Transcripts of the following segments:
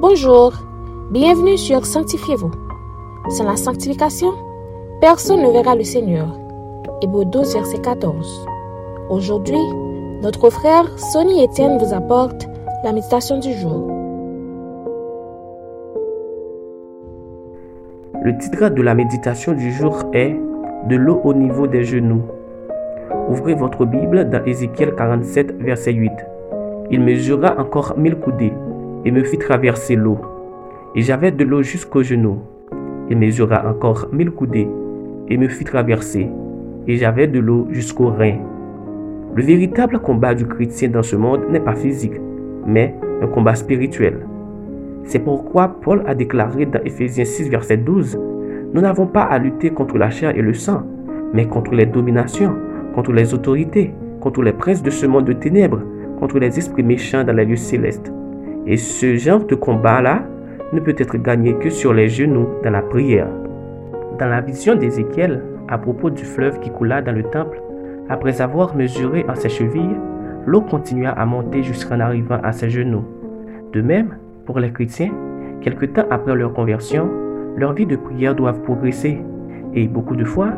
Bonjour, bienvenue sur Sanctifiez-vous. Sans la sanctification, personne ne verra le Seigneur. Hébreu 12, verset 14. Aujourd'hui, notre frère Sonny Etienne vous apporte la méditation du jour. Le titre de la méditation du jour est De l'eau au niveau des genoux. Ouvrez votre Bible dans Ézéchiel 47, verset 8. Il mesura encore mille coudées et me fit traverser l'eau. Et j'avais de l'eau jusqu'aux genoux. Il mesura encore mille coudées et me fit traverser. Et j'avais de l'eau jusqu'aux reins. Le véritable combat du chrétien dans ce monde n'est pas physique, mais un combat spirituel. C'est pourquoi Paul a déclaré dans Ephésiens 6, verset 12, Nous n'avons pas à lutter contre la chair et le sang, mais contre les dominations, contre les autorités, contre les princes de ce monde de ténèbres, contre les esprits méchants dans les lieux célestes. Et ce genre de combat-là ne peut être gagné que sur les genoux dans la prière. Dans la vision d'Ézéchiel, à propos du fleuve qui coula dans le temple, après avoir mesuré à ses chevilles, l'eau continua à monter jusqu'en arrivant à ses genoux. De même, pour les chrétiens, quelque temps après leur conversion, leur vie de prière doit progresser. Et beaucoup de fois,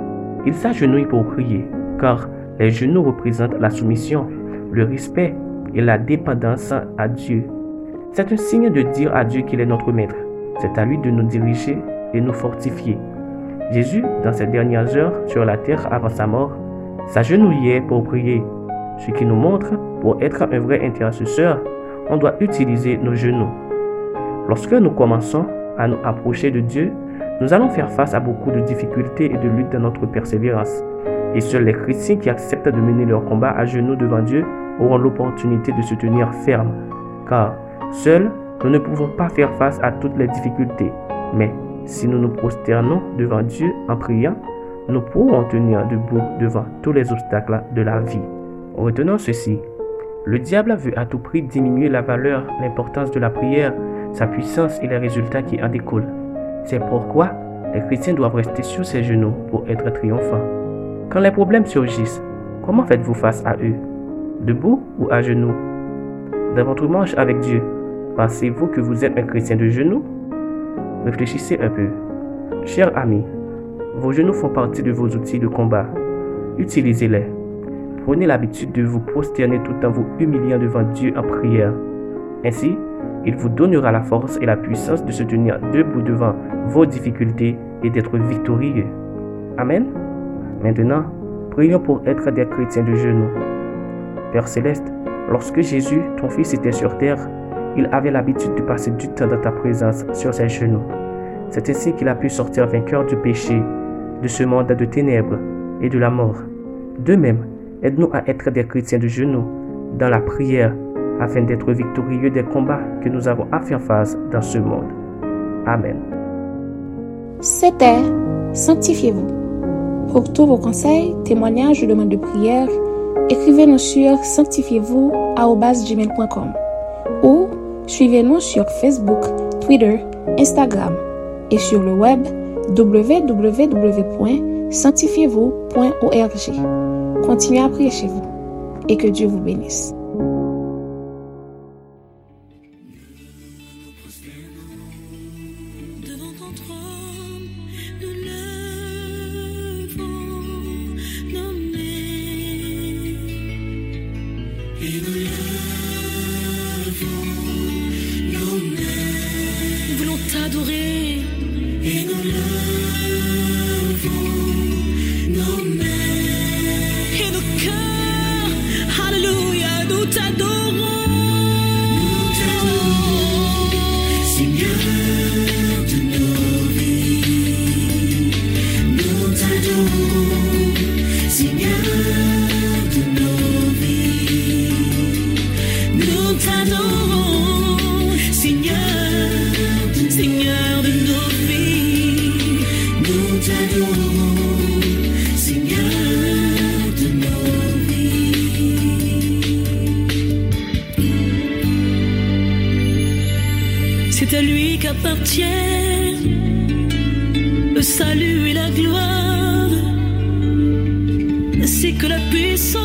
ils s'agenouillent pour prier, car les genoux représentent la soumission, le respect et la dépendance à Dieu. C'est un signe de dire à Dieu qu'il est notre maître. C'est à lui de nous diriger et nous fortifier. Jésus, dans ses dernières heures sur la terre avant sa mort, s'agenouillait pour prier, ce qui nous montre, pour être un vrai intercesseur, on doit utiliser nos genoux. Lorsque nous commençons à nous approcher de Dieu, nous allons faire face à beaucoup de difficultés et de luttes dans notre persévérance. Et seuls les chrétiens qui acceptent de mener leur combat à genoux devant Dieu auront l'opportunité de se tenir fermes. Car seuls, nous ne pouvons pas faire face à toutes les difficultés. Mais si nous nous prosternons devant Dieu en priant, nous pourrons tenir debout devant tous les obstacles de la vie. Retenons ceci. Le diable veut à tout prix diminuer la valeur, l'importance de la prière, sa puissance et les résultats qui en découlent. C'est pourquoi les chrétiens doivent rester sur ses genoux pour être triomphants. Quand les problèmes surgissent, comment faites-vous face à eux? Debout ou à genoux? Dans votre marche avec Dieu, pensez-vous que vous êtes un chrétien de genoux? Réfléchissez un peu. Chers amis, vos genoux font partie de vos outils de combat. Utilisez-les. Prenez l'habitude de vous prosterner tout en vous humiliant devant Dieu en prière. Ainsi, il vous donnera la force et la puissance de se tenir debout devant vos difficultés et d'être victorieux. Amen. Maintenant, prions pour être des chrétiens de genoux. Père céleste, lorsque Jésus, ton Fils, était sur terre, il avait l'habitude de passer du temps dans ta présence sur ses genoux. C'est ainsi qu'il a pu sortir vainqueur du péché, de ce monde de ténèbres et de la mort. De même, aide-nous à être des chrétiens de genoux dans la prière afin d'être victorieux des combats que nous avons à faire face dans ce monde. Amen. C'était Sanctifiez-vous. Pour tous vos conseils, témoignages ou demandes de prière, écrivez-nous sur sanctifiez-vous ou suivez-nous sur Facebook, Twitter, Instagram et sur le web www.sanctifiez-vous.org. Continuez à prier chez vous et que Dieu vous bénisse. celui qu'appartiennent le salut et la gloire, ainsi que la puissance.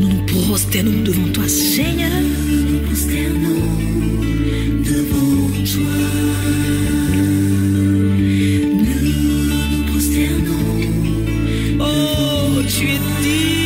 Nous nous prosternons devant toi, Seigneur. Nous nous prosternons devant toi. Nous nous prosternons Oh tu es digne.